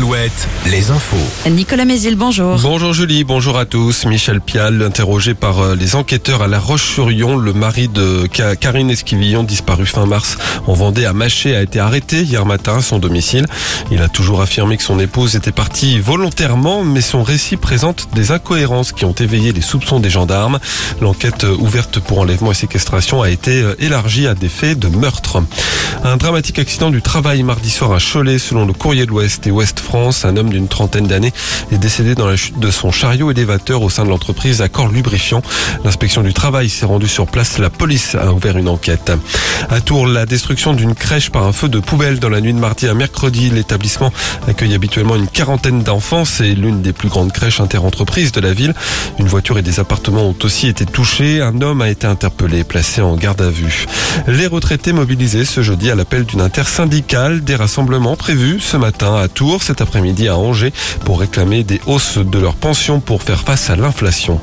Alouette, les infos. Nicolas Mézil, bonjour. Bonjour Julie, bonjour à tous. Michel Pial, interrogé par euh, les enquêteurs à La Roche-sur-Yon, le mari de Ka- Karine Esquivillon, disparu fin mars en Vendée à Maché, a été arrêté hier matin à son domicile. Il a toujours affirmé que son épouse était partie volontairement, mais son récit présente des incohérences qui ont éveillé les soupçons des gendarmes. L'enquête euh, ouverte pour enlèvement et séquestration a été euh, élargie à des faits de meurtre. Un dramatique accident du travail mardi soir à Cholet, selon le courrier de l'Ouest et Ouest France. Un homme d'une trentaine d'années est décédé dans la chute de son chariot élévateur au sein de l'entreprise Accord Lubrifiant. L'inspection du travail s'est rendue sur place. La police a ouvert une enquête. À Tours, la destruction d'une crèche par un feu de poubelle dans la nuit de mardi à mercredi. L'établissement accueille habituellement une quarantaine d'enfants. C'est l'une des plus grandes crèches interentreprises de la ville. Une voiture et des appartements ont aussi été touchés. Un homme a été interpellé et placé en garde à vue. Les retraités mobilisés ce jeudi à l'appel d'une intersyndicale. Des rassemblements prévus ce matin à Tours, après-midi à Angers pour réclamer des hausses de leurs pensions pour faire face à l'inflation.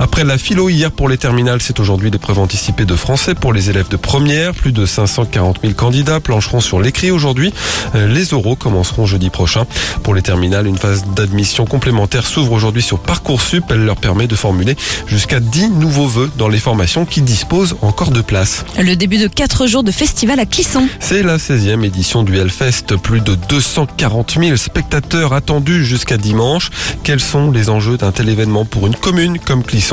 Après la philo hier pour les terminales, c'est aujourd'hui l'épreuve anticipée de français pour les élèves de première. Plus de 540 000 candidats plancheront sur l'écrit aujourd'hui. Euh, Les oraux commenceront jeudi prochain. Pour les terminales, une phase d'admission complémentaire s'ouvre aujourd'hui sur Parcoursup. Elle leur permet de formuler jusqu'à 10 nouveaux vœux dans les formations qui disposent encore de place. Le début de quatre jours de festival à Clisson. C'est la 16e édition du Hellfest. Plus de 240 000 spectateurs attendus jusqu'à dimanche. Quels sont les enjeux d'un tel événement pour une commune comme Clisson?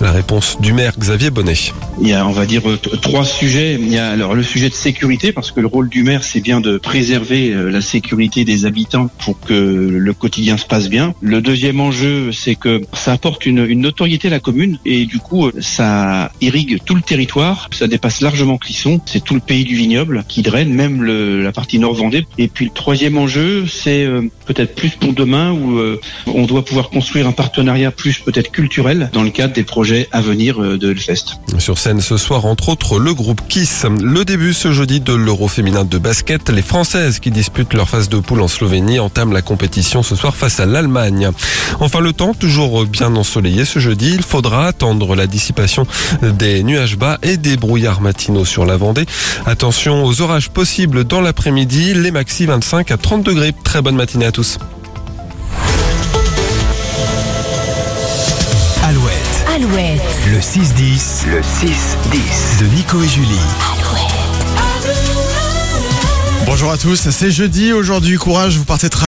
La réponse du maire Xavier Bonnet. Il y a, on va dire, euh, trois sujets. Il y a alors le sujet de sécurité, parce que le rôle du maire, c'est bien de préserver euh, la sécurité des habitants pour que le quotidien se passe bien. Le deuxième enjeu, c'est que ça apporte une, une notoriété à la commune et du coup, euh, ça irrigue tout le territoire. Ça dépasse largement Clisson. C'est tout le pays du vignoble qui draine, même le- la partie nord Vendée. Et puis le troisième enjeu, c'est peut-être plus pour demain où on doit pouvoir construire un partenariat plus peut-être culturel dans le cadre des projets à venir de Hellfest. Sur ce soir, entre autres, le groupe Kiss. Le début ce jeudi de l'Euro féminin de basket. Les Françaises qui disputent leur phase de poule en Slovénie entament la compétition ce soir face à l'Allemagne. Enfin, le temps, toujours bien ensoleillé ce jeudi. Il faudra attendre la dissipation des nuages bas et des brouillards matinaux sur la Vendée. Attention aux orages possibles dans l'après-midi. Les maxi 25 à 30 degrés. Très bonne matinée à tous. Alouette, Alouette. le 6-10. Le 6-10. De Nico et Julie. Bonjour à tous, c'est jeudi aujourd'hui, courage, vous partez travailler.